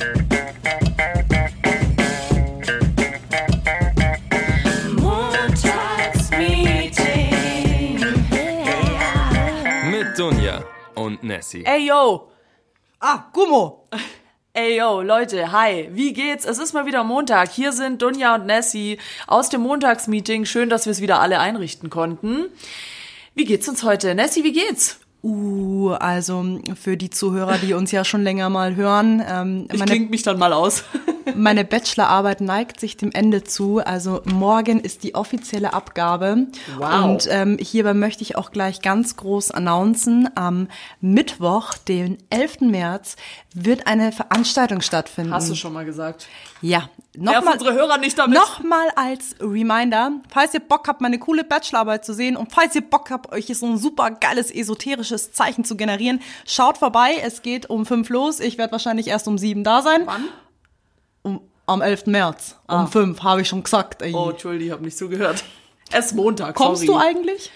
Montagsmeeting. Mit Dunja und Nessie. Ey, yo. Ah, Gummo. Ey, yo, Leute, hi. Wie geht's? Es ist mal wieder Montag. Hier sind Dunja und Nessie aus dem Montagsmeeting. Schön, dass wir es wieder alle einrichten konnten. Wie geht's uns heute? Nessie, wie geht's? Uh, also für die Zuhörer, die uns ja schon länger mal hören, ähm, Ich meine, klinge mich dann mal aus. meine Bachelorarbeit neigt sich dem Ende zu. Also morgen ist die offizielle Abgabe. Wow. Und ähm, hierbei möchte ich auch gleich ganz groß announcen, am Mittwoch, den 11. März, wird eine Veranstaltung stattfinden. Hast du schon mal gesagt. Ja, nochmal. unsere Hörer nicht damit. Nochmal als Reminder, falls ihr Bock habt, meine coole Bachelorarbeit zu sehen und falls ihr Bock habt, euch so ein super geiles esoterisches Zeichen zu generieren, schaut vorbei. Es geht um fünf los. Ich werde wahrscheinlich erst um sieben da sein. Wann? Um, am 11. März. Um fünf, habe ich schon gesagt. Ey. Oh, Entschuldigung, ich habe nicht zugehört. Es ist Montag, Kommst sorry. du eigentlich?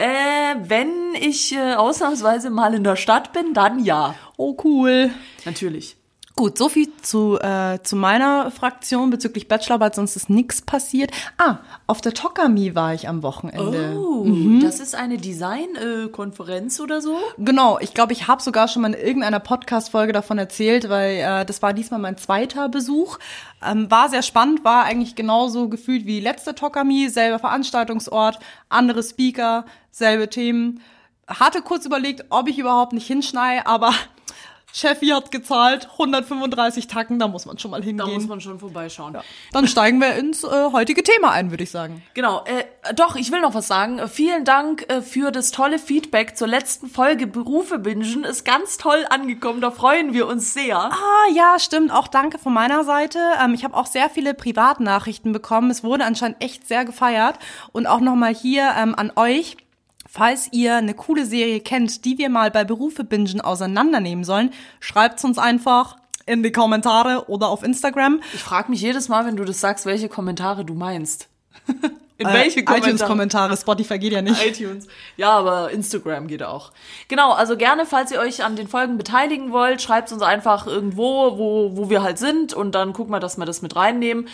Äh, wenn ich äh, ausnahmsweise mal in der Stadt bin, dann ja. Oh, cool. Natürlich. Gut, so viel zu, äh, zu meiner Fraktion bezüglich Bachelorarbeit, sonst ist nichts passiert. Ah, auf der Tokami war ich am Wochenende. Oh, das ist eine Design-Konferenz oder so? Genau, ich glaube, ich habe sogar schon mal in irgendeiner Podcast-Folge davon erzählt, weil äh, das war diesmal mein zweiter Besuch. Ähm, war sehr spannend, war eigentlich genauso gefühlt wie letzte Tokami, selber Veranstaltungsort, andere Speaker, selbe Themen. Hatte kurz überlegt, ob ich überhaupt nicht hinschnei, aber Chefi hat gezahlt, 135 Tacken, da muss man schon mal Da hingehen. muss man schon vorbeischauen. Dann steigen wir ins äh, heutige Thema ein, würde ich sagen. Genau, äh, doch, ich will noch was sagen. Äh, Vielen Dank äh, für das tolle Feedback zur letzten Folge Berufe bingen. Ist ganz toll angekommen, da freuen wir uns sehr. Ah, ja, stimmt. Auch danke von meiner Seite. Ähm, ich habe auch sehr viele Privatnachrichten bekommen. Es wurde anscheinend echt sehr gefeiert. Und auch nochmal hier ähm, an euch. Falls ihr eine coole Serie kennt, die wir mal bei Berufe bingen auseinandernehmen sollen, schreibt's uns einfach in die Kommentare oder auf Instagram. Ich frage mich jedes Mal, wenn du das sagst, welche Kommentare du meinst. In Äh, welche Kommentare? iTunes-Kommentare, Spotify geht ja nicht. iTunes. Ja, aber Instagram geht auch. Genau, also gerne, falls ihr euch an den Folgen beteiligen wollt, schreibt uns einfach irgendwo, wo, wo wir halt sind und dann gucken wir, dass wir das mit reinnehmen.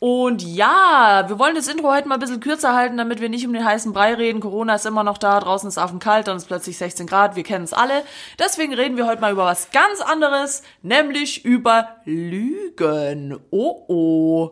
Und ja, wir wollen das Intro heute mal ein bisschen kürzer halten, damit wir nicht um den heißen Brei reden. Corona ist immer noch da, draußen ist affenkalt, dann ist plötzlich 16 Grad, wir kennen es alle. Deswegen reden wir heute mal über was ganz anderes, nämlich über Lügen. Oh oh.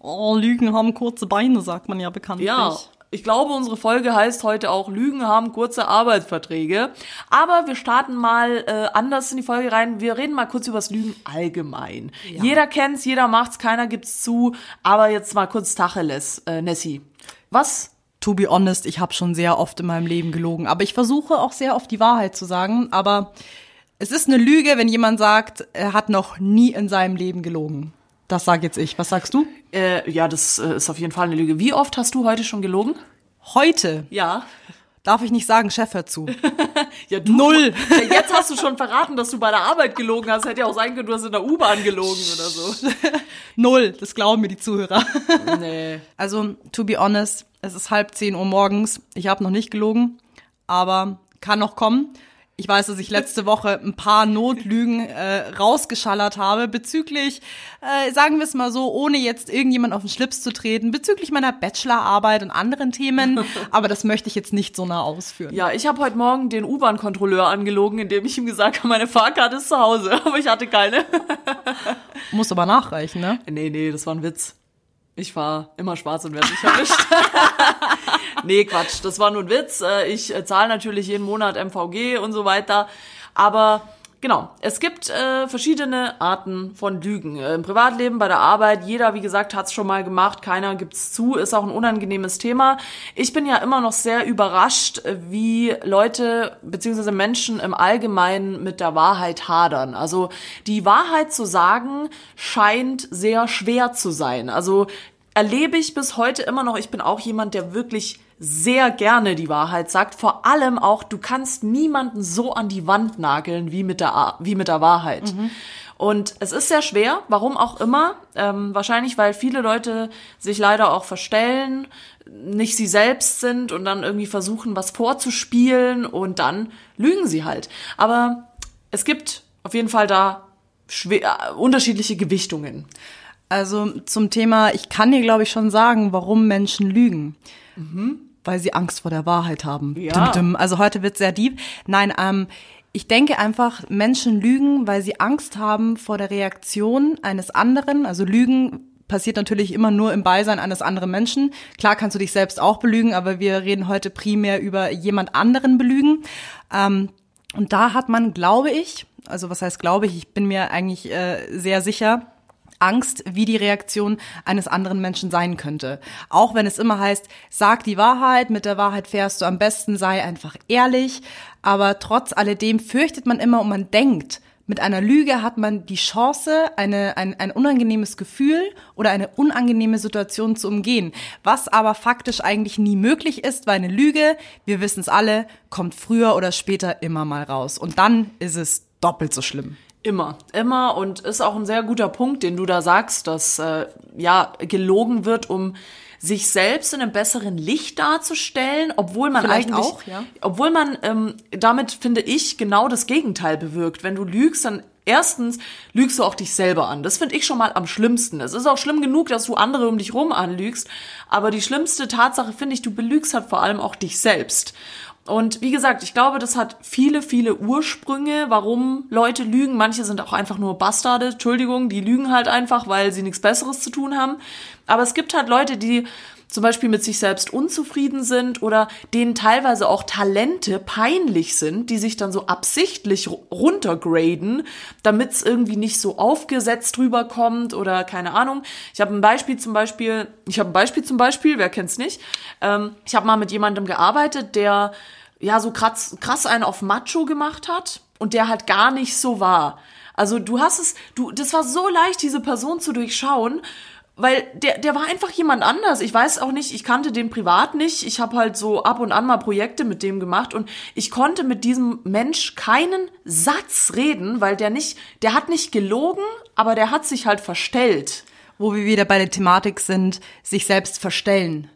Oh, Lügen haben kurze Beine, sagt man ja bekanntlich. Ja, ich glaube, unsere Folge heißt heute auch Lügen haben kurze Arbeitsverträge. Aber wir starten mal äh, anders in die Folge rein. Wir reden mal kurz über das Lügen allgemein. Jeder kennt's, jeder macht's, keiner gibt's zu. Aber jetzt mal kurz Tacheles, äh, Nessie. Was? To be honest, ich habe schon sehr oft in meinem Leben gelogen. Aber ich versuche auch sehr oft die Wahrheit zu sagen. Aber es ist eine Lüge, wenn jemand sagt, er hat noch nie in seinem Leben gelogen. Das sage jetzt ich. Was sagst du? Äh, ja, das äh, ist auf jeden Fall eine Lüge. Wie oft hast du heute schon gelogen? Heute Ja. darf ich nicht sagen, Chef hört zu. Ja, du. Null. Ja, jetzt hast du schon verraten, dass du bei der Arbeit gelogen hast. Hätte ja auch sein können, du hast in der U-Bahn gelogen oder so. Null. Das glauben mir die Zuhörer. Nee. Also, to be honest, es ist halb zehn Uhr morgens. Ich habe noch nicht gelogen, aber kann noch kommen. Ich weiß, dass ich letzte Woche ein paar Notlügen äh, rausgeschallert habe bezüglich, äh, sagen wir es mal so, ohne jetzt irgendjemand auf den Schlips zu treten, bezüglich meiner Bachelorarbeit und anderen Themen. Aber das möchte ich jetzt nicht so nah ausführen. Ja, ich habe heute Morgen den U-Bahn-Kontrolleur angelogen, indem ich ihm gesagt habe, meine Fahrkarte ist zu Hause, aber ich hatte keine. Muss aber nachreichen, ne? nee, nee, das war ein Witz. Ich fahr immer schwarz und werde nicht erwischt. Nee, Quatsch, das war nur ein Witz. Äh, Ich äh, zahle natürlich jeden Monat MVG und so weiter. Aber genau, es gibt äh, verschiedene Arten von Lügen. Äh, Im Privatleben, bei der Arbeit, jeder, wie gesagt, hat's schon mal gemacht, keiner gibt's zu, ist auch ein unangenehmes Thema. Ich bin ja immer noch sehr überrascht, wie Leute beziehungsweise Menschen im Allgemeinen mit der Wahrheit hadern. Also die Wahrheit zu sagen scheint sehr schwer zu sein. Also erlebe ich bis heute immer noch. Ich bin auch jemand, der wirklich sehr gerne die Wahrheit sagt. Vor allem auch, du kannst niemanden so an die Wand nageln wie mit der, wie mit der Wahrheit. Und es ist sehr schwer, warum auch immer. Ähm, wahrscheinlich, weil viele Leute sich leider auch verstellen, nicht sie selbst sind und dann irgendwie versuchen, was vorzuspielen und dann lügen sie halt. Aber es gibt auf jeden Fall da schwer, unterschiedliche Gewichtungen. Also zum Thema, ich kann dir, glaube ich, schon sagen, warum Menschen lügen. Weil sie Angst vor der Wahrheit haben. Ja. Also heute wird sehr deep. Nein, ähm, ich denke einfach, Menschen lügen, weil sie Angst haben vor der Reaktion eines anderen. Also Lügen passiert natürlich immer nur im Beisein eines anderen Menschen. Klar kannst du dich selbst auch belügen, aber wir reden heute primär über jemand anderen belügen. Ähm, und da hat man, glaube ich, also was heißt glaube ich, ich bin mir eigentlich äh, sehr sicher, Angst, wie die Reaktion eines anderen Menschen sein könnte. Auch wenn es immer heißt, sag die Wahrheit, mit der Wahrheit fährst du am besten, sei einfach ehrlich. Aber trotz alledem fürchtet man immer und man denkt, mit einer Lüge hat man die Chance, eine, ein, ein unangenehmes Gefühl oder eine unangenehme Situation zu umgehen. Was aber faktisch eigentlich nie möglich ist, weil eine Lüge, wir wissen es alle, kommt früher oder später immer mal raus. Und dann ist es doppelt so schlimm. Immer, immer und ist auch ein sehr guter Punkt, den du da sagst, dass äh, ja gelogen wird, um sich selbst in einem besseren Licht darzustellen, obwohl man Vielleicht eigentlich, auch, ja. obwohl man ähm, damit finde ich genau das Gegenteil bewirkt. Wenn du lügst, dann erstens lügst du auch dich selber an. Das finde ich schon mal am schlimmsten. Es ist auch schlimm genug, dass du andere um dich rum anlügst, aber die schlimmste Tatsache finde ich, du belügst halt vor allem auch dich selbst. Und wie gesagt, ich glaube, das hat viele, viele Ursprünge, warum Leute lügen. Manche sind auch einfach nur Bastarde, Entschuldigung, die lügen halt einfach, weil sie nichts Besseres zu tun haben. Aber es gibt halt Leute, die zum Beispiel mit sich selbst unzufrieden sind oder denen teilweise auch Talente peinlich sind, die sich dann so absichtlich runtergraden, damit es irgendwie nicht so aufgesetzt rüberkommt oder keine Ahnung. Ich habe ein Beispiel zum Beispiel, ich habe ein Beispiel zum Beispiel, wer kennt's nicht? Ähm, ich habe mal mit jemandem gearbeitet, der ja so krass, krass einen auf Macho gemacht hat und der halt gar nicht so war. Also du hast es, du, das war so leicht, diese Person zu durchschauen weil der, der war einfach jemand anders. Ich weiß auch nicht, ich kannte den privat nicht. Ich habe halt so ab und an mal Projekte mit dem gemacht und ich konnte mit diesem Mensch keinen Satz reden, weil der nicht, der hat nicht gelogen, aber der hat sich halt verstellt. Wo wir wieder bei der Thematik sind, sich selbst verstellen.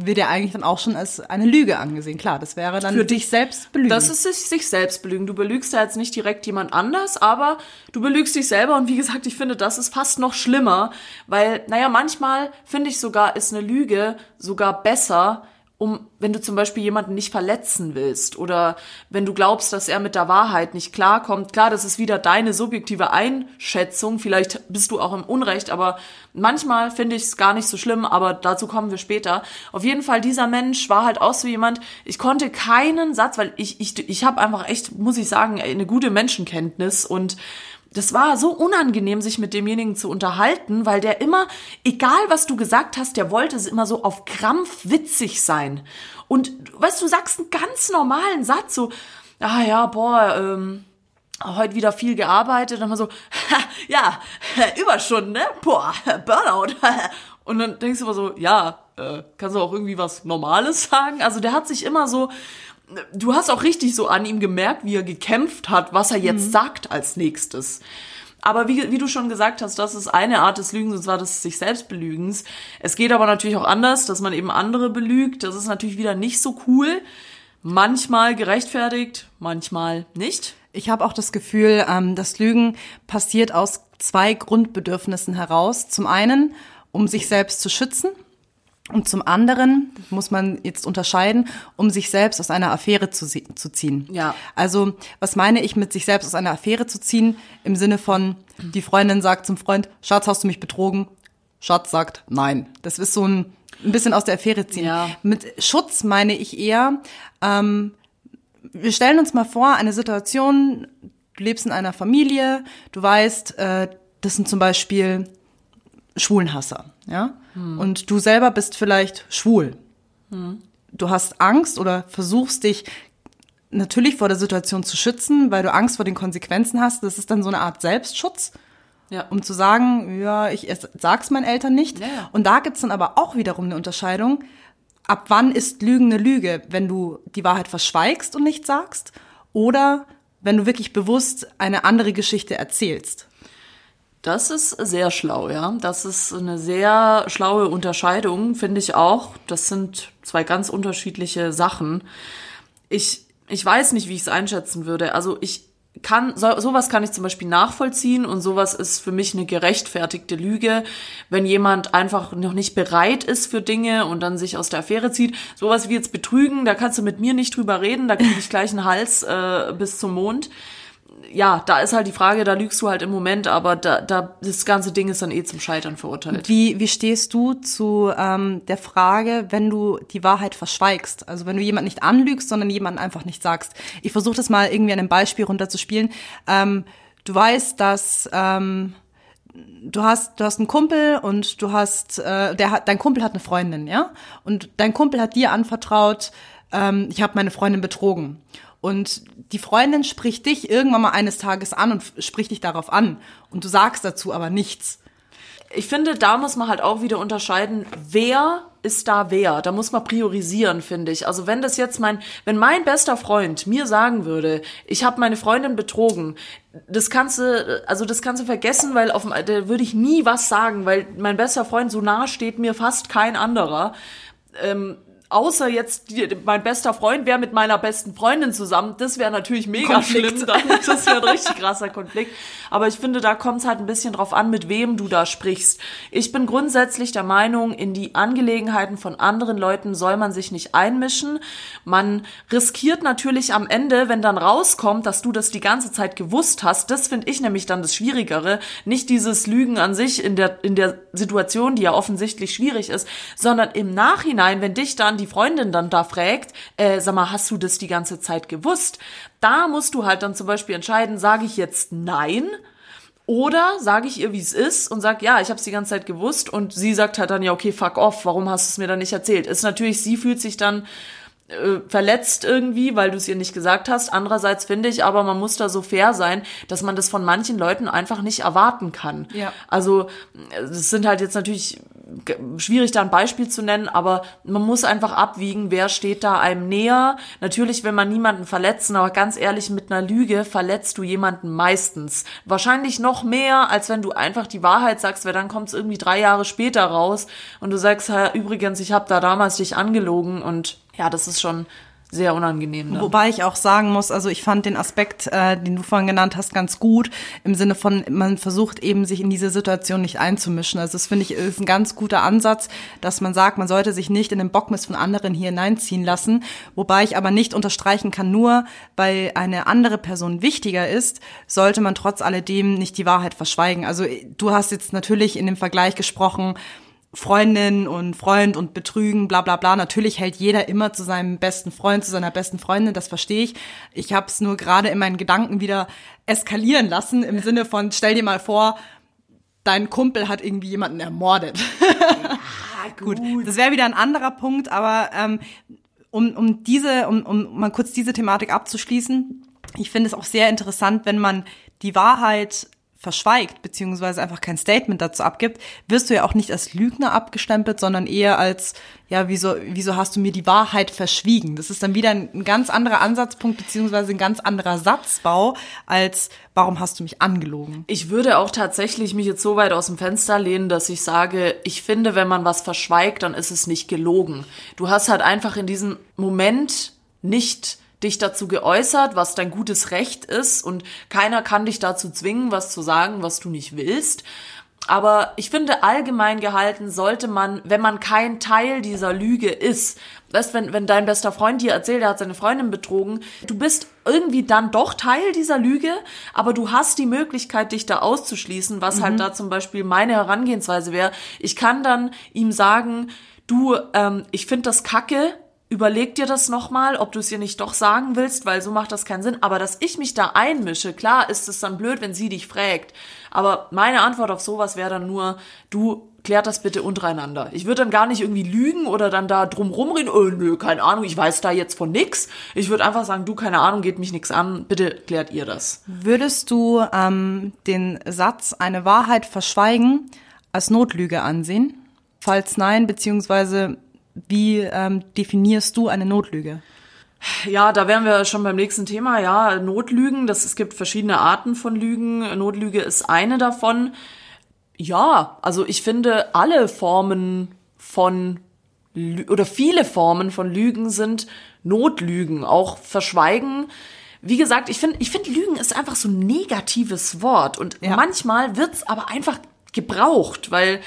Wird ja eigentlich dann auch schon als eine Lüge angesehen. Klar, das wäre dann Für dich selbst belügen. Das ist sich, sich selbst belügen. Du belügst ja jetzt nicht direkt jemand anders, aber du belügst dich selber. Und wie gesagt, ich finde, das ist fast noch schlimmer, weil, naja, manchmal finde ich sogar, ist eine Lüge sogar besser, um, wenn du zum Beispiel jemanden nicht verletzen willst oder wenn du glaubst, dass er mit der Wahrheit nicht klarkommt. Klar, das ist wieder deine subjektive Einschätzung. Vielleicht bist du auch im Unrecht, aber manchmal finde ich es gar nicht so schlimm, aber dazu kommen wir später. Auf jeden Fall, dieser Mensch war halt auch so jemand, ich konnte keinen Satz, weil ich, ich, ich habe einfach echt, muss ich sagen, eine gute Menschenkenntnis und das war so unangenehm, sich mit demjenigen zu unterhalten, weil der immer, egal was du gesagt hast, der wollte immer so auf Krampf witzig sein. Und weißt du, sagst einen ganz normalen Satz, so, ah ja, boah, ähm, heute wieder viel gearbeitet, dann mal so, ja, Überstunden, ne? Boah, Burnout. Und dann denkst du immer so, ja, äh, kannst du auch irgendwie was Normales sagen? Also der hat sich immer so, du hast auch richtig so an ihm gemerkt, wie er gekämpft hat, was er jetzt sagt als nächstes. Aber wie, wie du schon gesagt hast, das ist eine Art des Lügens, und zwar des sich selbst Belügens. Es geht aber natürlich auch anders, dass man eben andere belügt. Das ist natürlich wieder nicht so cool. Manchmal gerechtfertigt, manchmal nicht. Ich habe auch das Gefühl, ähm, das Lügen passiert aus zwei Grundbedürfnissen heraus. Zum einen, um sich selbst zu schützen. Und zum anderen muss man jetzt unterscheiden, um sich selbst aus einer Affäre zu, zu ziehen. Ja. Also, was meine ich mit sich selbst aus einer Affäre zu ziehen? Im Sinne von, die Freundin sagt zum Freund, Schatz, hast du mich betrogen? Schatz sagt, nein. Das ist so ein, ein bisschen aus der Affäre ziehen. Ja. Mit Schutz meine ich eher, ähm, wir stellen uns mal vor, eine Situation, du lebst in einer Familie, du weißt, äh, das sind zum Beispiel Schwulenhasser, ja? Und du selber bist vielleicht schwul. Du hast Angst oder versuchst dich natürlich vor der Situation zu schützen, weil du Angst vor den Konsequenzen hast. Das ist dann so eine Art Selbstschutz Ja. um zu sagen, ja, ich es- sag's meinen Eltern nicht. Ja, ja. Und da gibt's dann aber auch wiederum eine Unterscheidung. Ab wann ist Lügen eine Lüge? Wenn du die Wahrheit verschweigst und nicht sagst oder wenn du wirklich bewusst eine andere Geschichte erzählst. Das ist sehr schlau, ja. Das ist eine sehr schlaue Unterscheidung, finde ich auch. Das sind zwei ganz unterschiedliche Sachen. Ich, ich weiß nicht, wie ich es einschätzen würde. Also ich kann, so, sowas kann ich zum Beispiel nachvollziehen und sowas ist für mich eine gerechtfertigte Lüge, wenn jemand einfach noch nicht bereit ist für Dinge und dann sich aus der Affäre zieht. Sowas wie jetzt betrügen, da kannst du mit mir nicht drüber reden, da kriege ich gleich einen Hals äh, bis zum Mond ja, da ist halt die Frage, da lügst du halt im Moment, aber da, da das ganze Ding ist dann eh zum Scheitern verurteilt. Wie, wie stehst du zu ähm, der Frage, wenn du die Wahrheit verschweigst? Also wenn du jemanden nicht anlügst, sondern jemanden einfach nicht sagst. Ich versuche das mal irgendwie an einem Beispiel runterzuspielen. Ähm, du weißt, dass ähm, du hast du hast einen Kumpel und du hast äh, der hat dein Kumpel hat eine Freundin, ja? Und dein Kumpel hat dir anvertraut, ähm, ich habe meine Freundin betrogen. Und die Freundin spricht dich irgendwann mal eines Tages an und spricht dich darauf an. Und du sagst dazu aber nichts. Ich finde, da muss man halt auch wieder unterscheiden, wer ist da wer. Da muss man priorisieren, finde ich. Also wenn das jetzt mein, wenn mein bester Freund mir sagen würde, ich habe meine Freundin betrogen, das kannst du, also das kannst du vergessen, weil auf da würde ich nie was sagen, weil mein bester Freund so nah steht mir fast kein anderer. Ähm, außer jetzt die, mein bester Freund wäre mit meiner besten Freundin zusammen, das wäre natürlich mega Konflikt. schlimm, dann, das wäre ein richtig krasser Konflikt. Aber ich finde, da kommt es halt ein bisschen drauf an, mit wem du da sprichst. Ich bin grundsätzlich der Meinung, in die Angelegenheiten von anderen Leuten soll man sich nicht einmischen. Man riskiert natürlich am Ende, wenn dann rauskommt, dass du das die ganze Zeit gewusst hast, das finde ich nämlich dann das Schwierigere, nicht dieses Lügen an sich in der, in der Situation, die ja offensichtlich schwierig ist, sondern im Nachhinein, wenn dich dann die Freundin dann da fragt, äh, sag mal, hast du das die ganze Zeit gewusst? Da musst du halt dann zum Beispiel entscheiden, sage ich jetzt nein oder sage ich ihr, wie es ist und sag, ja, ich habe es die ganze Zeit gewusst und sie sagt halt dann, ja, okay, fuck off, warum hast du es mir dann nicht erzählt? Ist natürlich, sie fühlt sich dann äh, verletzt irgendwie, weil du es ihr nicht gesagt hast. Andererseits finde ich aber, man muss da so fair sein, dass man das von manchen Leuten einfach nicht erwarten kann. Ja. Also es sind halt jetzt natürlich schwierig da ein Beispiel zu nennen, aber man muss einfach abwiegen, wer steht da einem näher. Natürlich will man niemanden verletzen, aber ganz ehrlich, mit einer Lüge verletzt du jemanden meistens. Wahrscheinlich noch mehr, als wenn du einfach die Wahrheit sagst, weil dann kommt es irgendwie drei Jahre später raus und du sagst, übrigens, ich habe da damals dich angelogen und ja, das ist schon sehr unangenehm. Ne? Wobei ich auch sagen muss, also ich fand den Aspekt, äh, den du vorhin genannt hast, ganz gut, im Sinne von, man versucht eben, sich in diese Situation nicht einzumischen. Also das finde ich ist ein ganz guter Ansatz, dass man sagt, man sollte sich nicht in den Bockmist von anderen hier hineinziehen lassen. Wobei ich aber nicht unterstreichen kann, nur weil eine andere Person wichtiger ist, sollte man trotz alledem nicht die Wahrheit verschweigen. Also du hast jetzt natürlich in dem Vergleich gesprochen, Freundin und Freund und Betrügen, bla bla bla. Natürlich hält jeder immer zu seinem besten Freund, zu seiner besten Freundin, das verstehe ich. Ich habe es nur gerade in meinen Gedanken wieder eskalieren lassen, im Sinne von, stell dir mal vor, dein Kumpel hat irgendwie jemanden ermordet. Ja, gut. gut. Das wäre wieder ein anderer Punkt, aber ähm, um, um diese, um, um mal kurz diese Thematik abzuschließen, ich finde es auch sehr interessant, wenn man die Wahrheit verschweigt, beziehungsweise einfach kein Statement dazu abgibt, wirst du ja auch nicht als Lügner abgestempelt, sondern eher als, ja, wieso, wieso hast du mir die Wahrheit verschwiegen? Das ist dann wieder ein, ein ganz anderer Ansatzpunkt, beziehungsweise ein ganz anderer Satzbau, als, warum hast du mich angelogen? Ich würde auch tatsächlich mich jetzt so weit aus dem Fenster lehnen, dass ich sage, ich finde, wenn man was verschweigt, dann ist es nicht gelogen. Du hast halt einfach in diesem Moment nicht dich dazu geäußert, was dein gutes Recht ist und keiner kann dich dazu zwingen, was zu sagen, was du nicht willst. Aber ich finde, allgemein gehalten sollte man, wenn man kein Teil dieser Lüge ist, weißt, wenn, wenn dein bester Freund dir erzählt, er hat seine Freundin betrogen, du bist irgendwie dann doch Teil dieser Lüge, aber du hast die Möglichkeit, dich da auszuschließen, was halt mhm. halt da zum Beispiel meine Herangehensweise wäre. Ich kann dann ihm sagen, du, ähm, ich finde das kacke, überleg dir das nochmal, ob du es ihr nicht doch sagen willst, weil so macht das keinen Sinn. Aber dass ich mich da einmische, klar ist es dann blöd, wenn sie dich fragt. Aber meine Antwort auf sowas wäre dann nur, du klärt das bitte untereinander. Ich würde dann gar nicht irgendwie lügen oder dann da drum rumreden, oh, nö, keine Ahnung, ich weiß da jetzt von nix. Ich würde einfach sagen, du, keine Ahnung, geht mich nix an, bitte klärt ihr das. Würdest du ähm, den Satz, eine Wahrheit verschweigen, als Notlüge ansehen? Falls nein, beziehungsweise wie ähm, definierst du eine Notlüge? Ja, da wären wir schon beim nächsten Thema. Ja, Notlügen, das, es gibt verschiedene Arten von Lügen. Notlüge ist eine davon. Ja, also ich finde, alle Formen von oder viele Formen von Lügen sind Notlügen. Auch Verschweigen wie gesagt, ich finde, ich finde, Lügen ist einfach so ein negatives Wort und Ja. manchmal wird's aber einfach gebraucht, weil äh,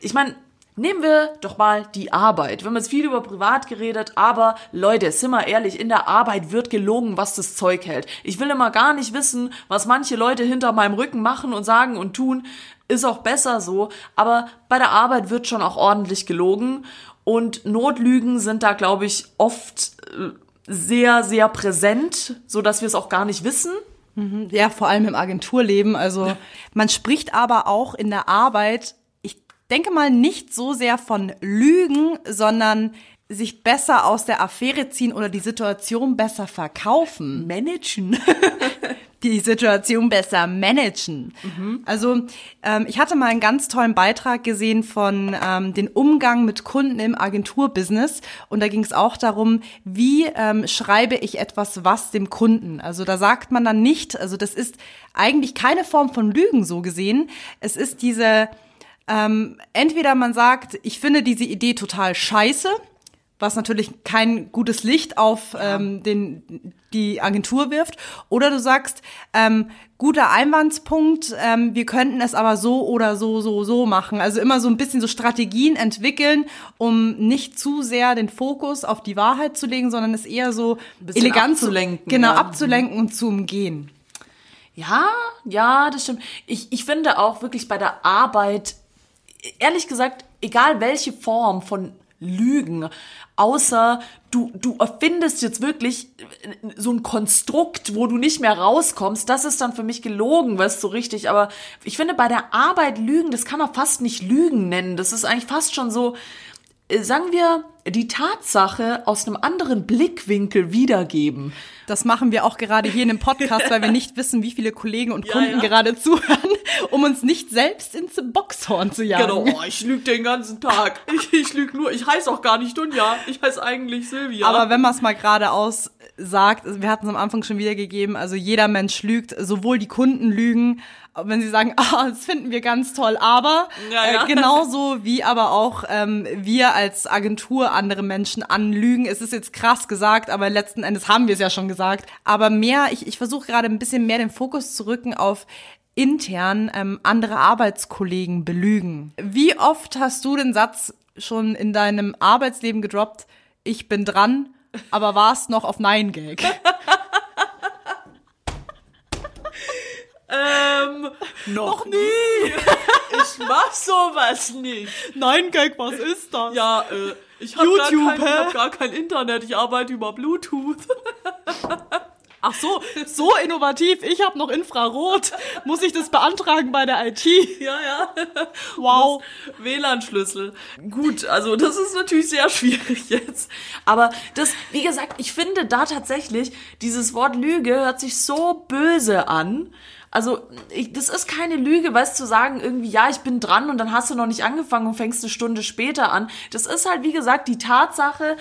ich meine, nehmen wir doch mal die Arbeit. Wir haben jetzt viel über privat geredet, aber Leute, sind wir ehrlich, in der Arbeit wird gelogen, was das Zeug hält. Ich will immer gar nicht wissen, was manche Leute hinter meinem Rücken machen und sagen und tun. Ist auch besser so, aber bei der Arbeit wird schon auch ordentlich gelogen und Notlügen sind da, glaube ich, oft äh, sehr, sehr präsent, so dass wir es auch gar nicht wissen. Ja, vor allem im Agenturleben. Also man spricht aber auch in der Arbeit, denke mal nicht so sehr von Lügen, sondern sich besser aus der Affäre ziehen oder die Situation besser verkaufen. Managen. die Situation besser managen. Also ähm, ich hatte mal einen ganz tollen Beitrag gesehen von ähm, den Umgang mit Kunden im Agenturbusiness und da ging es auch darum, wie ähm, schreibe ich etwas was dem Kunden. Also da sagt man dann nicht, also das ist eigentlich keine Form von Lügen so gesehen. Es ist diese ähm, entweder man sagt, ich finde diese Idee total scheiße, was natürlich kein gutes Licht auf ähm, den, die Agentur wirft. Oder du sagst, ähm, guter Einwandspunkt, ähm, wir könnten es aber so oder so, so, so machen. Also immer so ein bisschen so Strategien entwickeln, um nicht zu sehr den Fokus auf die Wahrheit zu legen, sondern es eher so elegant zu abzulenken, Genau, ja. abzulenken und zu umgehen. Ja, ja, das stimmt. Ich, ich finde auch wirklich bei der Arbeit, ehrlich gesagt, egal welche Form von Lügen, außer du, du erfindest jetzt wirklich so ein Konstrukt, wo du nicht mehr rauskommst, das ist dann für mich gelogen, weißt du, so richtig. Aber ich finde bei der Arbeit Lügen, das kann man fast nicht Lügen nennen. Das ist eigentlich fast schon so, äh, sagen wir, die Tatsache aus einem anderen Blickwinkel wiedergeben. Das machen wir auch gerade hier in dem Podcast, weil wir nicht wissen, wie viele Kollegen und Ja, Kunden ja. gerade zuhören, um uns nicht selbst ins Boxhorn zu jagen. Genau, oh, ich lüge den ganzen Tag. Ich, ich lüge nur, ich heiße auch gar nicht Dunja, ich heiße eigentlich Silvia. Aber wenn man es mal geradeaus sagt, also wir hatten es am Anfang schon wiedergegeben, also jeder Mensch lügt, sowohl die Kunden lügen, wenn sie sagen, ah, das finden wir ganz toll, aber Ja, ja. Äh, genauso wie aber auch ähm, wir als Agentur andere Menschen anlügen. Es ist jetzt krass gesagt, aber letzten Endes haben wir es ja schon gesagt. Aber mehr, ich, ich versuche gerade ein bisschen mehr den Fokus zu rücken auf intern ähm, andere Arbeitskollegen belügen. Wie oft hast du den Satz schon in deinem Arbeitsleben gedroppt, ich bin dran, aber warst noch auf Nein-Gag? ähm, noch nie. Ich mach sowas nicht. Nein-Gag, was ist das? Ja, äh, ich habe gar, kein, ich hab gar kein Internet, ich arbeite über Bluetooth. Ach so, so innovativ. Ich habe noch Infrarot. Muss ich das beantragen bei der IT? ja, ja. Wow. WLAN-Schlüssel. Gut, also das ist natürlich sehr schwierig jetzt. Aber das, wie gesagt, ich finde da tatsächlich, dieses Wort Lüge hört sich so böse an. Also, ich, das ist keine Lüge, weißt du, zu sagen irgendwie, ja, ich bin dran und dann hast du noch nicht angefangen und fängst eine Stunde später an. Das ist halt, wie gesagt, die Tatsache,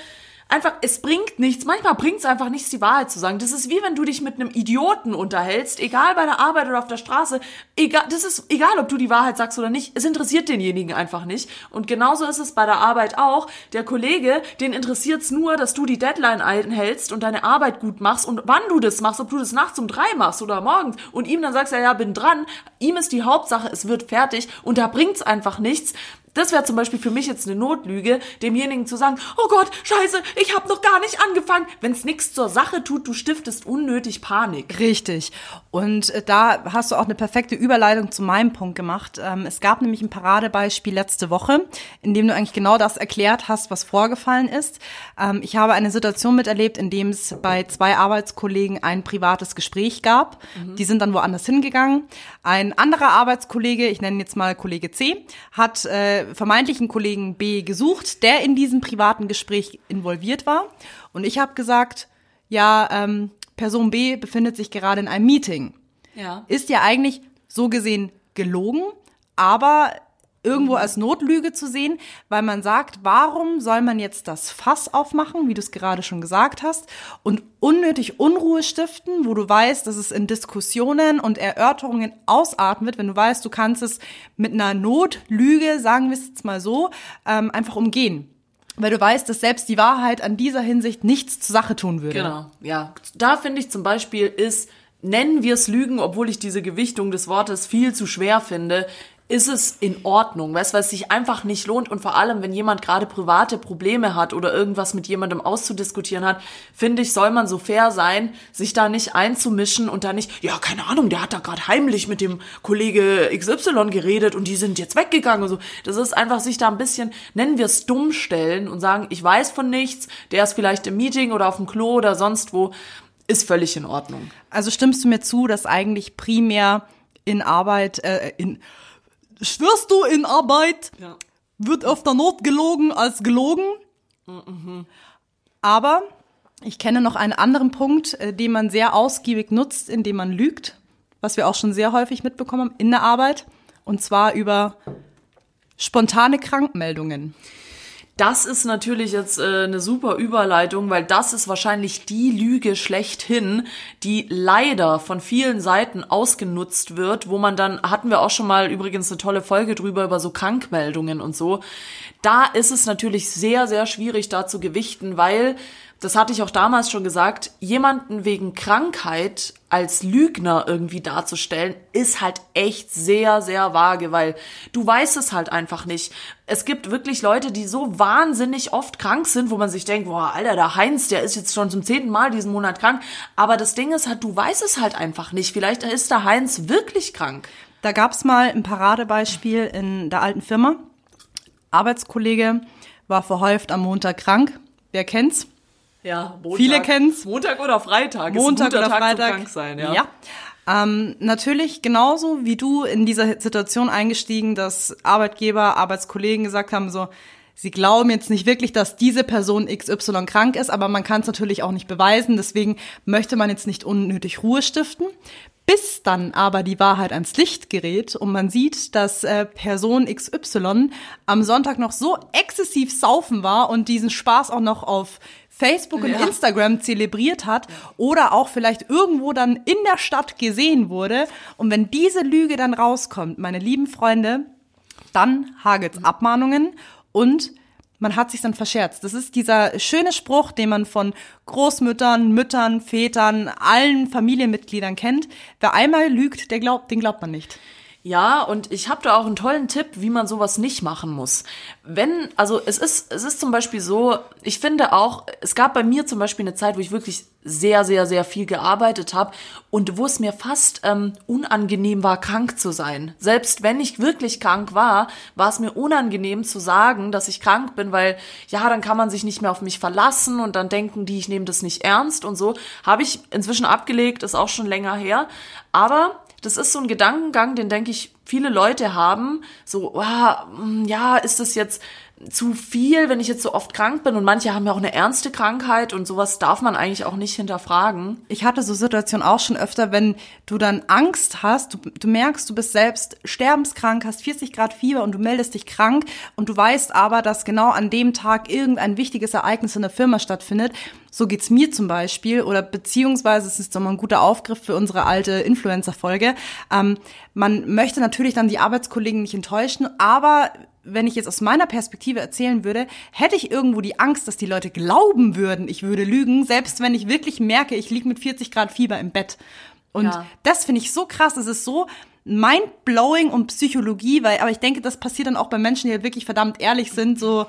einfach, es bringt nichts. Manchmal bringt es einfach nichts, die Wahrheit zu sagen. Das ist wie wenn du dich mit einem Idioten unterhältst, egal bei der Arbeit oder auf der Straße. Egal, das ist egal, ob du die Wahrheit sagst oder nicht. Es interessiert denjenigen einfach nicht. Und genauso ist es bei der Arbeit auch. Der Kollege, den interessiert es nur, dass du die Deadline einhältst und deine Arbeit gut machst und wann du das machst, ob du das nachts um drei machst oder morgens und ihm dann sagst, ja, ja, bin dran. Ihm ist die Hauptsache, es wird fertig und da bringt's einfach nichts. Das wäre zum Beispiel für mich jetzt eine Notlüge, demjenigen zu sagen, oh Gott, scheiße, ich habe noch gar nicht angefangen. Wenn es nichts zur Sache tut, du stiftest unnötig Panik. Richtig. Und äh, da hast du auch eine perfekte Überleitung zu meinem Punkt gemacht. Ähm, es gab nämlich ein Paradebeispiel letzte Woche, in dem du eigentlich genau das erklärt hast, was vorgefallen ist. Ähm, ich habe eine Situation miterlebt, in dem es bei zwei Arbeitskollegen ein privates Gespräch gab. Die sind dann woanders hingegangen. Ein anderer Arbeitskollege, ich nenne ihn jetzt mal Kollege C, hat äh, vermeintlichen Kollegen B gesucht, der in diesem privaten Gespräch involviert war. Und ich habe gesagt, ja, ähm, Person B befindet sich gerade in einem Meeting. Ja. Ist ja eigentlich so gesehen gelogen, aber irgendwo als Notlüge zu sehen, weil man sagt, warum soll man jetzt das Fass aufmachen, wie du es gerade schon gesagt hast, und unnötig Unruhe stiften, wo du weißt, dass es in Diskussionen und Erörterungen ausatmet, wenn du weißt, du kannst es mit einer Notlüge, sagen wir es jetzt mal so, ähm, einfach umgehen. weil du weißt, dass selbst die Wahrheit an dieser Hinsicht nichts zur Sache tun würde. Genau, ja. Da finde ich zum Beispiel ist, nennen wir es Lügen, obwohl ich diese Gewichtung des Wortes viel zu schwer finde, ist es in Ordnung, weißt, weil es sich einfach nicht lohnt und vor allem, wenn jemand gerade private Probleme hat oder irgendwas mit jemandem auszudiskutieren hat, finde ich, soll man so fair sein, sich da nicht einzumischen und da nicht, ja, keine Ahnung, der hat da gerade heimlich mit dem Kollege XY geredet und die sind jetzt weggegangen und so. Das ist einfach sich da ein bisschen, nennen wir es dumm stellen und sagen, ich weiß von nichts, der ist vielleicht im Meeting oder auf dem Klo oder sonst wo, ist völlig in Ordnung. Also stimmst du mir zu, dass eigentlich primär in Arbeit, äh, in schwörst du in Arbeit, Ja. wird öfter Not gelogen als gelogen. Aber ich kenne noch einen anderen Punkt, äh, den man sehr ausgiebig nutzt, indem man lügt, was wir auch schon sehr häufig mitbekommen haben in der Arbeit, und zwar über spontane Krankmeldungen. Das ist natürlich jetzt äh, eine super Überleitung, weil das ist wahrscheinlich die Lüge schlechthin, die leider von vielen Seiten ausgenutzt wird, wo man dann, hatten wir auch schon mal übrigens eine tolle Folge drüber, über so Krankmeldungen und so. Da ist es natürlich sehr, sehr schwierig da zu gewichten, weil, das hatte ich auch damals schon gesagt, jemanden wegen Krankheit als Lügner irgendwie darzustellen, ist halt echt sehr, sehr vage, weil du weißt es halt einfach nicht. Es gibt wirklich Leute, die so wahnsinnig oft krank sind, wo man sich denkt, boah, Alter, der Heinz, der ist jetzt schon zum zehnten Mal diesen Monat krank. Aber das Ding ist halt, du weißt es halt einfach nicht. Vielleicht ist der Heinz wirklich krank. Da gab's mal ein Paradebeispiel in der alten Firma. Arbeitskollege war verhäuft am Montag krank. Wer kennt's? Ja, Montag, Viele kennen's. Montag oder Freitag. Montag oder Tag Freitag. Krank sein, ja. ja. Ähm, natürlich genauso wie du in dieser Situation eingestiegen, dass Arbeitgeber, Arbeitskollegen gesagt haben, so, sie glauben jetzt nicht wirklich, dass diese Person XY krank ist, aber man kann es natürlich auch nicht beweisen. Deswegen möchte man jetzt nicht unnötig Ruhe stiften. Bis dann aber die Wahrheit ans Licht gerät und man sieht, dass äh, Person XY am Sonntag noch so exzessiv saufen war und diesen Spaß auch noch auf Facebook und Ja. Instagram zelebriert hat oder auch vielleicht irgendwo dann in der Stadt gesehen wurde. Und wenn diese Lüge dann rauskommt, meine lieben Freunde, dann hagelt's Abmahnungen und man hat sich dann verscherzt. Das ist dieser schöne Spruch, den man von Großmüttern, Müttern, Vätern, allen Familienmitgliedern kennt. Wer einmal lügt, der glaubt, den glaubt man nicht. Ja, und ich habe da auch einen tollen Tipp, wie man sowas nicht machen muss. Wenn, also es ist, es ist zum Beispiel so, ich finde auch, es gab bei mir zum Beispiel eine Zeit, wo ich wirklich sehr, sehr, sehr viel gearbeitet habe und wo es mir fast ähm, unangenehm war, krank zu sein. Selbst wenn ich wirklich krank war, war es mir unangenehm zu sagen, dass ich krank bin, weil ja, dann kann man sich nicht mehr auf mich verlassen und dann denken die, ich nehme das nicht ernst und so. Habe ich inzwischen abgelegt, ist auch schon länger her. Aber das ist so ein Gedankengang, den denke ich, viele Leute haben. So, mm, ja, ist das jetzt zu viel, wenn ich jetzt so oft krank bin? Und manche haben ja auch eine ernste Krankheit und sowas darf man eigentlich auch nicht hinterfragen. Ich hatte so Situationen auch schon öfter, wenn du dann Angst hast, du, du merkst, du bist selbst sterbenskrank, hast 40 Grad Fieber und du meldest dich krank und du weißt aber, dass genau an dem Tag irgendein wichtiges Ereignis in der Firma stattfindet. So geht's mir zum Beispiel oder beziehungsweise es ist doch mal ein guter Aufgriff für unsere alte Influencer-Folge. Ähm, man möchte natürlich dann die Arbeitskollegen nicht enttäuschen, aber wenn ich jetzt aus meiner Perspektive erzählen würde, hätte ich irgendwo die Angst, dass die Leute glauben würden, ich würde lügen, selbst wenn ich wirklich merke, ich liege mit 40 Grad Fieber im Bett. Und Ja. das finde ich so krass, es ist so mindblowing und Psychologie, weil, aber ich denke, das passiert dann auch bei Menschen, die halt wirklich verdammt ehrlich sind, so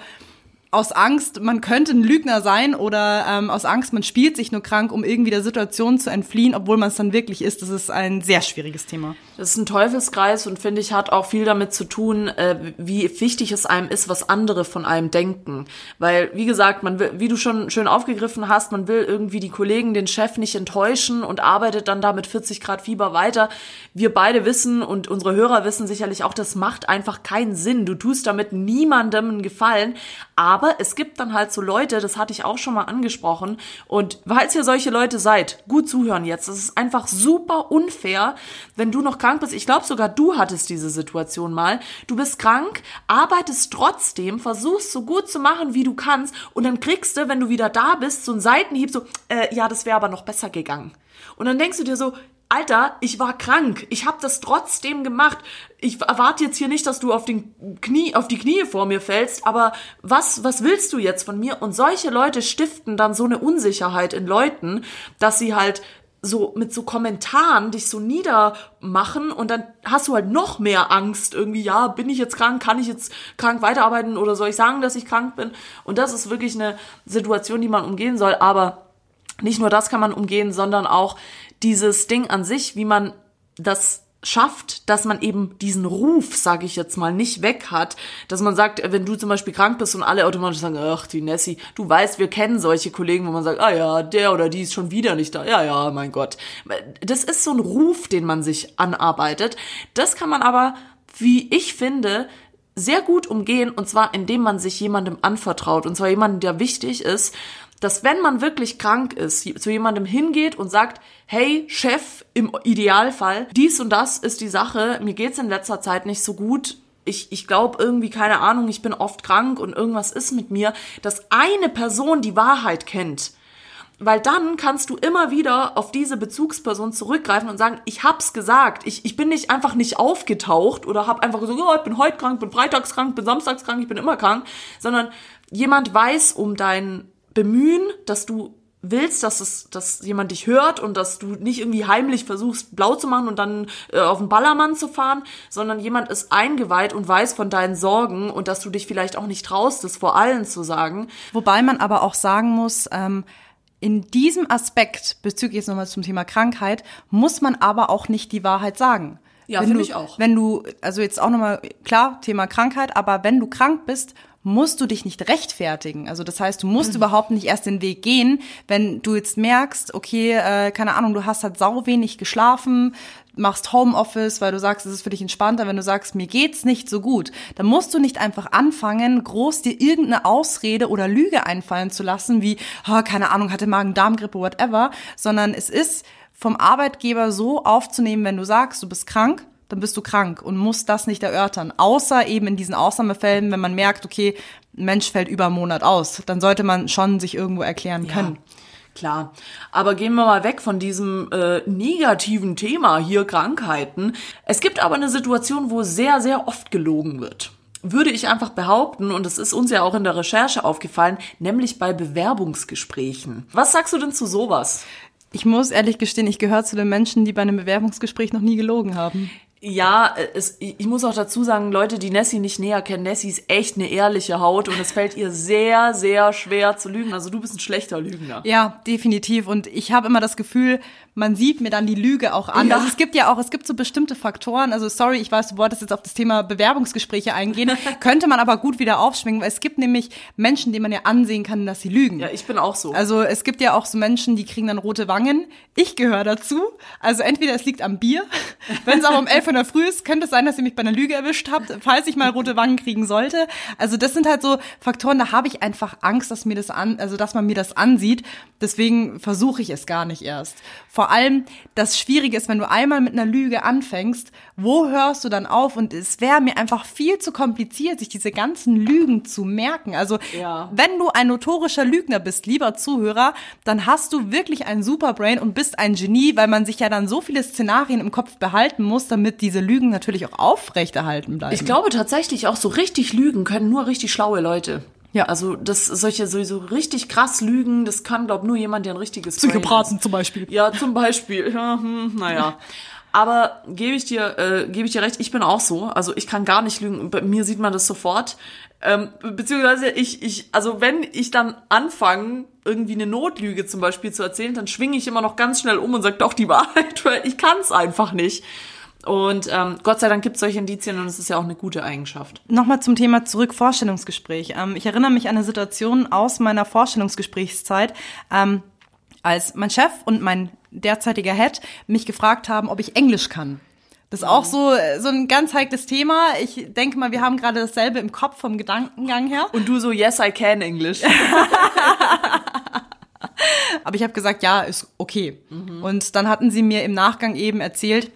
aus Angst, man könnte ein Lügner sein oder ähm, aus Angst, man spielt sich nur krank, um irgendwie der Situation zu entfliehen, obwohl man es dann wirklich ist. Das ist ein sehr schwieriges Thema. Das ist ein Teufelskreis und finde ich hat auch viel damit zu tun, äh, wie wichtig es einem ist, was andere von einem denken. Weil, wie gesagt, man will, wie du schon schön aufgegriffen hast, man will irgendwie die Kollegen, den Chef nicht enttäuschen und arbeitet dann da mit 40 Grad Fieber weiter. Wir beide wissen und unsere Hörer wissen sicherlich auch, das macht einfach keinen Sinn. Du tust damit niemandem einen Gefallen. Aber es gibt dann halt so Leute, das hatte ich auch schon mal angesprochen. Und falls ihr solche Leute seid, gut zuhören jetzt. Das ist einfach super unfair, wenn du noch krank bist. Ich glaube sogar du hattest diese Situation mal. Du bist krank, arbeitest trotzdem, versuchst so gut zu machen, wie du kannst. Und dann kriegst du, wenn du wieder da bist, so einen Seitenhieb, so, äh, ja, das wäre aber noch besser gegangen. Und dann denkst du dir so, Alter, ich war krank. Ich habe das trotzdem gemacht. Ich erwarte jetzt hier nicht, dass du auf den Knie, auf die Knie vor mir fällst, aber was, was willst du jetzt von mir? Und solche Leute stiften dann so eine Unsicherheit in Leuten, dass sie halt so mit so Kommentaren dich so niedermachen und dann hast du halt noch mehr Angst irgendwie, ja, bin ich jetzt krank, kann ich jetzt krank weiterarbeiten oder soll ich sagen, dass ich krank bin? Und das ist wirklich eine Situation, die man umgehen soll, aber nicht nur das kann man umgehen, sondern auch dieses Ding an sich, wie man das schafft, dass man eben diesen Ruf, sage ich jetzt mal, nicht weg hat, dass man sagt, wenn du zum Beispiel krank bist und alle automatisch sagen, ach, die Nessie, du weißt, wir kennen solche Kollegen, wo man sagt, ah ja, der oder die ist schon wieder nicht da, ja, ja, mein Gott. Das ist so ein Ruf, den man sich anarbeitet. Das kann man aber, wie ich finde, sehr gut umgehen und zwar indem man sich jemandem anvertraut und zwar jemandem, der wichtig ist dass wenn man wirklich krank ist, zu jemandem hingeht und sagt, hey Chef, im Idealfall, dies und das ist die Sache, mir geht's in letzter Zeit nicht so gut, ich, ich glaube irgendwie, keine Ahnung, ich bin oft krank und irgendwas ist mit mir, dass eine Person die Wahrheit kennt. Weil dann kannst du immer wieder auf diese Bezugsperson zurückgreifen und sagen, ich hab's gesagt, ich, ich bin nicht einfach nicht aufgetaucht oder hab einfach gesagt, oh, ich bin heute krank, bin freitags krank, bin samstags krank, ich bin immer krank, sondern jemand weiß um deinen bemühen, dass du willst, dass es, dass jemand dich hört und dass du nicht irgendwie heimlich versuchst, blau zu machen und dann äh, auf den Ballermann zu fahren, sondern jemand ist eingeweiht und weiß von deinen Sorgen und dass du dich vielleicht auch nicht traust, das vor allen zu sagen. Wobei man aber auch sagen muss, ähm, in diesem Aspekt, bezüglich jetzt nochmal zum Thema Krankheit, muss man aber auch nicht die Wahrheit sagen. Ja, finde ich auch. Wenn du, also jetzt auch nochmal, klar, Thema Krankheit, aber wenn du krank bist, musst du dich nicht rechtfertigen. Also das heißt, du musst mhm. überhaupt nicht erst den Weg gehen, wenn du jetzt merkst, okay, äh, keine Ahnung, du hast halt sau wenig geschlafen, machst Homeoffice, weil du sagst, es ist für dich entspannter, wenn du sagst, mir geht's nicht so gut, dann musst du nicht einfach anfangen, groß dir irgendeine Ausrede oder Lüge einfallen zu lassen, wie, oh, keine Ahnung, hatte Magen-Darm-Grippe, whatever, sondern es ist vom Arbeitgeber so aufzunehmen, wenn du sagst, du bist krank, dann bist du krank und musst das nicht erörtern. Außer eben in diesen Ausnahmefällen, wenn man merkt, okay, ein Mensch fällt über einen Monat aus, dann sollte man schon sich irgendwo erklären können. Ja. Klar, aber gehen wir mal weg von diesem äh, negativen Thema hier Krankheiten. Es gibt aber eine Situation, wo sehr, sehr oft gelogen wird. Würde ich einfach behaupten, und es ist uns ja auch in der Recherche aufgefallen, nämlich bei Bewerbungsgesprächen. Was sagst du denn zu sowas? Ich muss ehrlich gestehen, ich gehöre zu den Menschen, die bei einem Bewerbungsgespräch noch nie gelogen haben. Ja, es, ich muss auch dazu sagen, Leute, die Nessie nicht näher kennen, Nessie ist echt eine ehrliche Haut und es fällt ihr sehr, sehr schwer zu lügen. Also du bist ein schlechter Lügner. Ja, definitiv. Und ich habe immer das Gefühl, man sieht mir dann die Lüge auch an. Ja. Also es gibt ja auch, es gibt so bestimmte Faktoren. Also sorry, ich weiß, du wolltest jetzt auf das Thema Bewerbungsgespräche eingehen. könnte man aber gut wieder aufschwingen, weil es gibt nämlich Menschen, die man ja ansehen kann, dass sie lügen. Ja, ich bin auch so. Also es gibt ja auch so Menschen, die kriegen dann rote Wangen. Ich gehöre dazu. Also entweder es liegt am Bier. Wenn es aber um elf in der Früh ist, könnte es sein, dass ihr mich bei einer Lüge erwischt habt, falls ich mal rote Wangen kriegen sollte. Also das sind halt so Faktoren, da habe ich einfach Angst, dass mir das an, also dass man mir das ansieht. Deswegen versuche ich es gar nicht erst. Vor allem, das Schwierige ist, wenn du einmal mit einer Lüge anfängst, wo hörst du dann auf? Und es wäre mir einfach viel zu kompliziert, sich diese ganzen Lügen zu merken. Also, ja. wenn du ein notorischer Lügner bist, lieber Zuhörer, dann hast du wirklich ein Superbrain und bist ein Genie, weil man sich ja dann so viele Szenarien im Kopf behalten muss, damit diese Lügen natürlich auch aufrechterhalten bleiben. Ich glaube tatsächlich auch so richtig lügen können nur richtig schlaue Leute. Ja. Also das solche sowieso richtig krass lügen, das kann glaub nur jemand, der ein richtiges Psychopathen zum Beispiel. Ja, zum Beispiel. Ja, hm, naja. Aber gebe ich dir, äh, gebe ich dir recht, ich bin auch so. Also ich kann gar nicht lügen. Bei mir sieht man das sofort. Ähm, beziehungsweise ich, ich, also wenn ich dann anfange, irgendwie eine Notlüge zum Beispiel zu erzählen, dann schwinge ich immer noch ganz schnell um und sage doch die Wahrheit, weil ich kann es einfach nicht. Und ähm, Gott sei Dank gibt es solche Indizien und es ist ja auch eine gute Eigenschaft. Nochmal zum Thema zurück Vorstellungsgespräch. Ähm, ich erinnere mich an eine Situation aus meiner Vorstellungsgesprächszeit, ähm, als mein Chef und mein derzeitiger Head mich gefragt haben, ob ich Englisch kann. Das ist auch so, so ein ganz heikles Thema. Ich denke mal, wir haben gerade dasselbe im Kopf vom Gedankengang her. Und du so, yes, I can English. Aber ich habe gesagt, ja, ist okay. Mhm. Und dann hatten sie mir im Nachgang eben erzählt,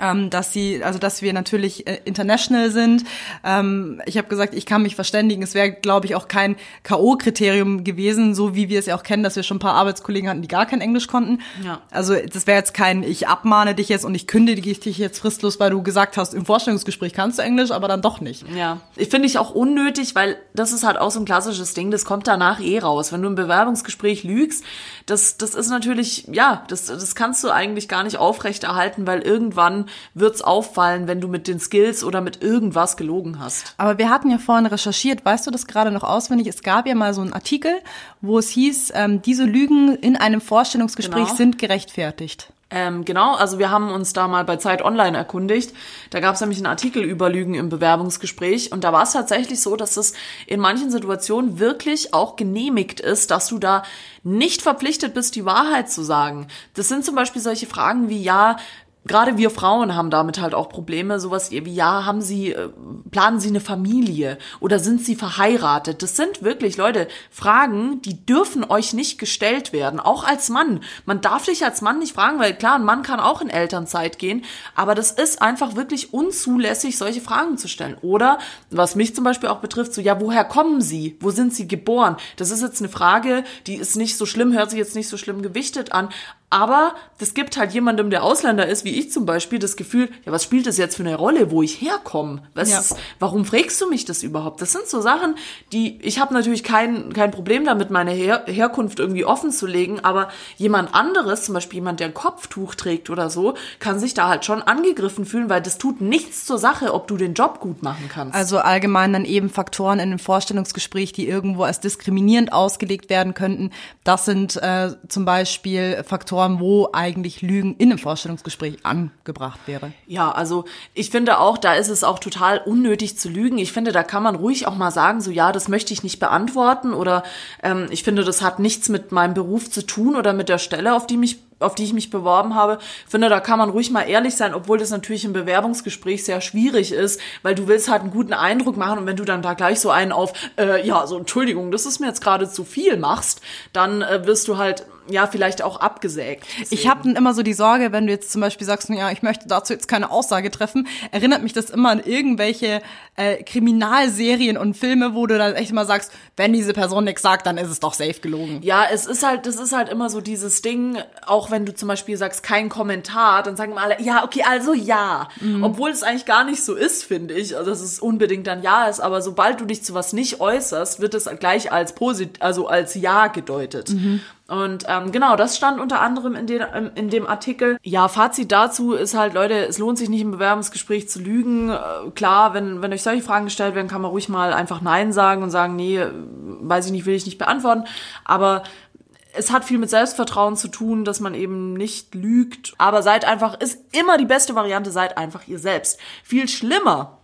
ähm, dass sie, also dass wir natürlich äh, international sind. Ähm, ich habe gesagt, ich kann mich verständigen. Es wäre, glaube ich, auch kein K.O.-Kriterium gewesen, so wie wir es ja auch kennen, dass wir schon ein paar Arbeitskollegen hatten, die gar kein Englisch konnten. Ja. Also das wäre jetzt kein, ich abmahne dich jetzt und ich kündige dich jetzt fristlos, weil du gesagt hast, im Vorstellungsgespräch kannst du Englisch, aber dann doch nicht. Ja, ich finde ich auch unnötig, weil das ist halt auch so ein klassisches Ding, das kommt danach eh raus. Wenn du im Bewerbungsgespräch lügst, das, das ist natürlich, ja, das, das kannst du eigentlich gar nicht aufrechterhalten, weil irgendwann wird's auffallen, wenn du mit den Skills oder mit irgendwas gelogen hast. Aber wir hatten ja vorhin recherchiert, weißt du das gerade noch auswendig? Es gab ja mal so einen Artikel, wo es hieß, ähm, diese Lügen in einem Vorstellungsgespräch Genau. sind gerechtfertigt. Ähm, genau, also wir haben uns da mal bei Zeit Online erkundigt. Da gab es nämlich einen Artikel über Lügen im Bewerbungsgespräch und da war es tatsächlich so, dass es in manchen Situationen wirklich auch genehmigt ist, dass du da nicht verpflichtet bist, die Wahrheit zu sagen. Das sind zum Beispiel solche Fragen wie, ja, Gerade wir Frauen haben damit halt auch Probleme, sowas wie, ja, haben Sie, äh, planen Sie eine Familie oder sind Sie verheiratet? Das sind wirklich, Leute, Fragen, die dürfen euch nicht gestellt werden, auch als Mann. Man darf dich als Mann nicht fragen, weil klar, ein Mann kann auch in Elternzeit gehen, aber das ist einfach wirklich unzulässig, solche Fragen zu stellen. Oder, was mich zum Beispiel auch betrifft, so, ja, woher kommen Sie? Wo sind Sie geboren? Das ist jetzt eine Frage, die ist nicht so schlimm, hört sich jetzt nicht so schlimm gewichtet an, aber das gibt halt jemandem, der Ausländer ist, wie ich zum Beispiel, das Gefühl, ja, was spielt das jetzt für eine Rolle, wo ich herkomme? Was Ja. ist, warum fragst du mich das überhaupt? Das sind so Sachen, die, ich habe natürlich kein, kein Problem damit, meine Her Herkunft irgendwie offen zu legen, aber jemand anderes, zum Beispiel jemand, der ein Kopftuch trägt oder so, kann sich da halt schon angegriffen fühlen, weil das tut nichts zur Sache, ob du den Job gut machen kannst. Also allgemein dann eben Faktoren in einem Vorstellungsgespräch, die irgendwo als diskriminierend ausgelegt werden könnten. Das sind äh, zum Beispiel Faktoren, wo eigentlich Lügen in einem Vorstellungsgespräch angebracht wäre. Ja, also ich finde auch, da ist es auch total unnötig zu lügen. Ich finde, da kann man ruhig auch mal sagen, so ja, das möchte ich nicht beantworten oder ähm, ich finde, das hat nichts mit meinem Beruf zu tun oder mit der Stelle, auf die mich auf die ich mich beworben habe. Ich finde, da kann man ruhig mal ehrlich sein, obwohl das natürlich im Bewerbungsgespräch sehr schwierig ist, weil du willst halt einen guten Eindruck machen und wenn du dann da gleich so einen auf, äh, ja, so Entschuldigung, das ist mir jetzt gerade zu viel machst, dann äh, wirst du halt, ja, vielleicht auch abgesägt. Ich habe dann immer so die Sorge, wenn du jetzt zum Beispiel sagst, ja, ich möchte dazu jetzt keine Aussage treffen, erinnert mich das immer an irgendwelche äh, Kriminalserien und Filme, wo du dann echt mal sagst, wenn diese Person nichts sagt, dann ist es doch safe gelogen. Ja, es ist halt, das ist halt immer so dieses Ding, auch wenn du zum Beispiel sagst, kein Kommentar, dann sagen immer alle, ja, okay, also ja. Obwohl es eigentlich gar nicht so ist, finde ich. Also, dass es unbedingt dann ja ist, aber sobald du dich zu was nicht äußerst, wird es gleich als posit also als ja gedeutet. Und ähm, genau, das stand unter anderem in, den, ähm, in dem Artikel. Ja, Fazit dazu ist halt, Leute, es lohnt sich nicht im Bewerbungsgespräch zu lügen. Äh, klar, wenn, wenn euch solche Fragen gestellt werden, kann man ruhig mal einfach Nein sagen und sagen, nee, weiß ich nicht, will ich nicht beantworten. Aber es hat viel mit Selbstvertrauen zu tun, dass man eben nicht lügt. Aber seid einfach, ist immer die beste Variante, seid einfach ihr selbst. Viel schlimmer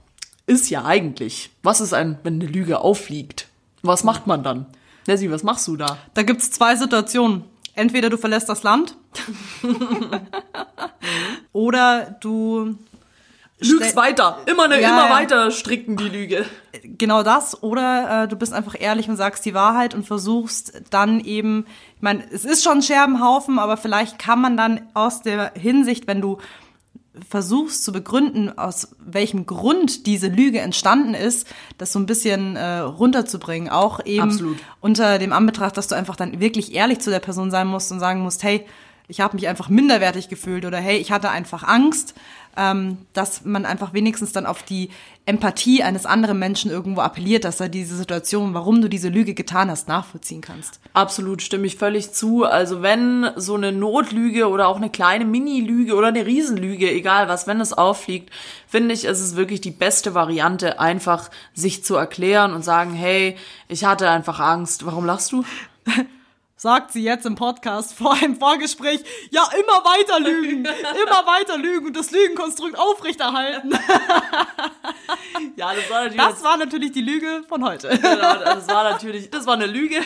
ist ja eigentlich, was ist ein, wenn eine Lüge auffliegt? Was macht man dann? Nessie, was machst du da? Da gibt's zwei Situationen. Entweder du verlässt das Land oder du Lügst weiter. Immer, eine, Ja, immer ja. weiter stricken die Lüge. genau das oder äh, du bist einfach ehrlich und sagst die Wahrheit und versuchst dann eben, ich meine, es ist schon ein Scherbenhaufen, aber vielleicht kann man dann aus der Hinsicht, wenn du versuchst zu begründen, aus welchem Grund diese Lüge entstanden ist, das so ein bisschen äh, runterzubringen. Auch eben Absolut. unter dem Anbetracht, dass du einfach dann wirklich ehrlich zu der Person sein musst und sagen musst, hey, ich habe mich einfach minderwertig gefühlt oder hey, ich hatte einfach Angst, ähm, dass man einfach wenigstens dann auf die Empathie eines anderen Menschen irgendwo appelliert, dass er diese Situation, warum du diese Lüge getan hast, nachvollziehen kannst. Absolut, stimme ich völlig zu. Also wenn so eine Notlüge oder auch eine kleine Mini-Lüge oder eine Riesenlüge, egal was, wenn es auffliegt, finde ich, ist es wirklich die beste Variante, einfach sich zu erklären und sagen, hey, ich hatte einfach Angst. Warum lachst du? Sagt sie jetzt im Podcast vor einem Vorgespräch, ja, immer weiter lügen, immer weiter lügen und das Lügenkonstrukt aufrechterhalten. Ja, das war natürlich, Das war natürlich die Lüge von heute. genau, das war natürlich, das war eine Lüge.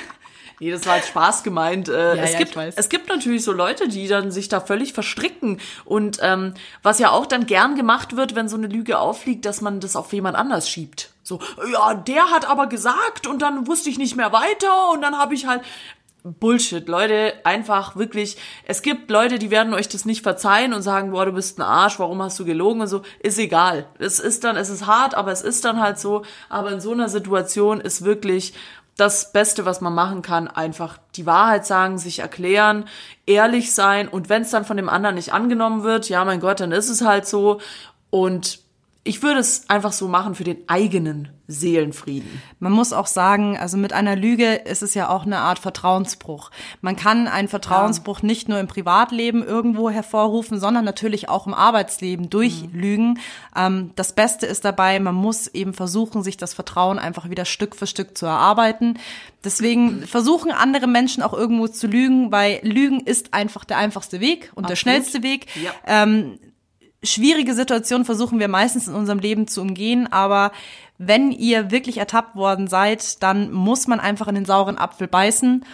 Nee, das war als Spaß gemeint. Äh, Ja, es, ja, gibt, ich weiß. es gibt natürlich so Leute, die dann sich da völlig verstricken. Und ähm, was ja auch dann gern gemacht wird, wenn so eine Lüge auffliegt, dass man das auf jemand anders schiebt. So, ja, der hat aber gesagt und dann wusste ich nicht mehr weiter und dann habe ich halt. Bullshit. Leute, einfach wirklich, es gibt Leute, die werden euch das nicht verzeihen und sagen, boah, du bist ein Arsch, warum hast du gelogen und so. Ist egal. Es ist dann, es ist hart, aber es ist dann halt so. Aber in so einer Situation ist wirklich das Beste, was man machen kann, einfach die Wahrheit sagen, sich erklären, ehrlich sein und wenn es dann von dem anderen nicht angenommen wird, ja, mein Gott, dann ist es halt so und ich würde es einfach so machen für den eigenen Seelenfrieden. Man muss auch sagen, also mit einer Lüge ist es ja auch eine Art Vertrauensbruch. Man kann einen Vertrauensbruch ja. nicht nur im Privatleben irgendwo hervorrufen, sondern natürlich auch im Arbeitsleben durch mhm. Lügen. Ähm, das Beste ist dabei, man muss eben versuchen, sich das Vertrauen einfach wieder Stück für Stück zu erarbeiten. Deswegen versuchen andere Menschen auch irgendwo zu lügen, weil Lügen ist einfach der einfachste Weg und Absolut. der schnellste Weg. Ja. Ähm, schwierige Situationen versuchen wir meistens in unserem Leben zu umgehen, aber wenn ihr wirklich ertappt worden seid, dann muss man einfach in den sauren Apfel beißen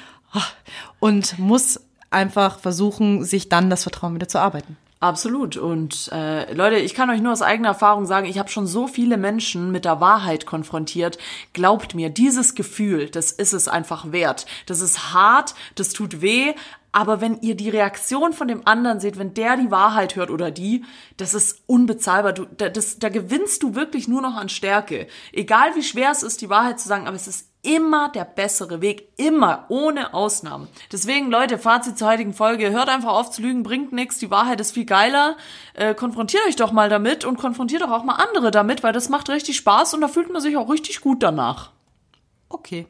und muss einfach versuchen, sich dann das Vertrauen wieder zu arbeiten. Absolut. Und äh, Leute, ich kann euch nur aus eigener Erfahrung sagen, ich habe schon so viele Menschen mit der Wahrheit konfrontiert. Glaubt mir, dieses Gefühl, das ist es einfach wert. Das ist hart, das tut weh, aber wenn ihr die Reaktion von dem anderen seht, wenn der die Wahrheit hört oder die, das ist unbezahlbar. Du, das, da gewinnst du wirklich nur noch an Stärke. Egal wie schwer es ist, die Wahrheit zu sagen, aber es ist immer der bessere Weg. Immer. Ohne Ausnahmen. Deswegen, Leute, Fazit zur heutigen Folge. Hört einfach auf zu lügen, bringt nichts. Die Wahrheit ist viel geiler. Äh, konfrontiert euch doch mal damit und konfrontiert doch auch mal andere damit, weil das macht richtig Spaß und da fühlt man sich auch richtig gut danach. Okay.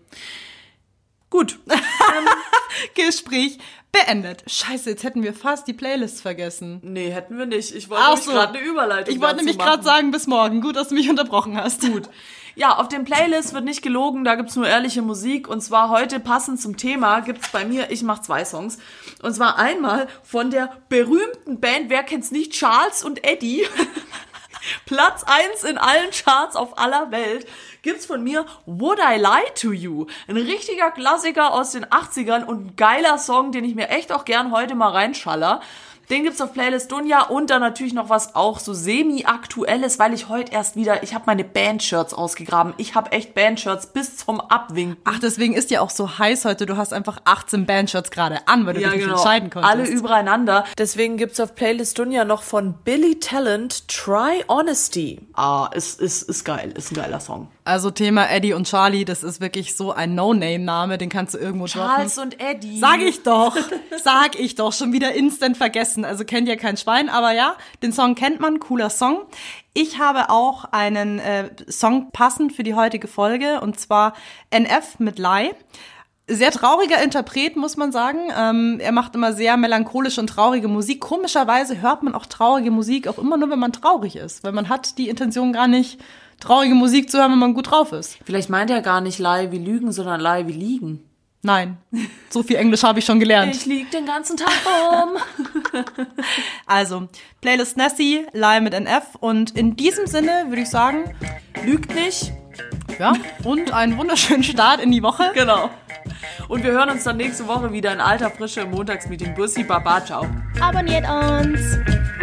Gut. Gespräch beendet. Scheiße, jetzt hätten wir fast die Playlist vergessen. Nee, hätten wir nicht. Ich wollte so. gerade eine Überleitung Ich wollte nämlich gerade sagen, bis morgen. Gut, dass du mich unterbrochen hast. Gut. Ja, auf dem Playlist wird nicht gelogen, da gibt's nur ehrliche Musik. Und zwar heute passend zum Thema gibt's bei mir, ich mache zwei Songs. Und zwar einmal von der berühmten Band, wer kennt's nicht, Charles und Eddie. Platz eins in allen Charts auf aller Welt gibt's von mir Would I Lie to You? Ein richtiger Klassiker aus den 80ern und ein geiler Song, den ich mir echt auch gern heute mal reinschaller. Den gibt's auf Playlist Dunja und dann natürlich noch was auch so semi-aktuelles, weil ich heute erst wieder, ich habe meine Bandshirts ausgegraben. Ich habe echt Bandshirts bis zum Abwinken. Ach, deswegen ist ja auch so heiß heute. Du hast einfach 18 Bandshirts gerade an, weil du ja, dich genau. nicht entscheiden konntest. Alle übereinander. Deswegen gibt's auf Playlist Dunja noch von Billy Talent Try Honesty. Ah, ist, ist, ist geil. Ist ein geiler Song. Also Thema Eddie und Charlie, das ist wirklich so ein No-Name-Name, den kannst du irgendwo Charles droppen. und Eddie. Sag ich doch. Sag ich doch. Schon wieder instant vergessen also kennt ja kein Schwein, aber ja, den Song kennt man, cooler Song. Ich habe auch einen äh, Song passend für die heutige Folge und zwar NF mit Lai. Sehr trauriger Interpret, muss man sagen. Ähm, er macht immer sehr melancholische und traurige Musik. Komischerweise hört man auch traurige Musik auch immer nur, wenn man traurig ist, weil man hat die Intention gar nicht, traurige Musik zu hören, wenn man gut drauf ist. Vielleicht meint er gar nicht Lie wie Lügen, sondern Lie wie Liegen. Nein, so viel Englisch habe ich schon gelernt. Ich lieg den ganzen Tag rum. also, Playlist Nessie, Lie mit NF und in diesem Sinne würde ich sagen, lügt nicht. Ja, und einen wunderschönen Start in die Woche. Genau. Und wir hören uns dann nächste Woche wieder in alter Frische im Montagsmeeting. Bussi, Baba, ciao. Abonniert uns.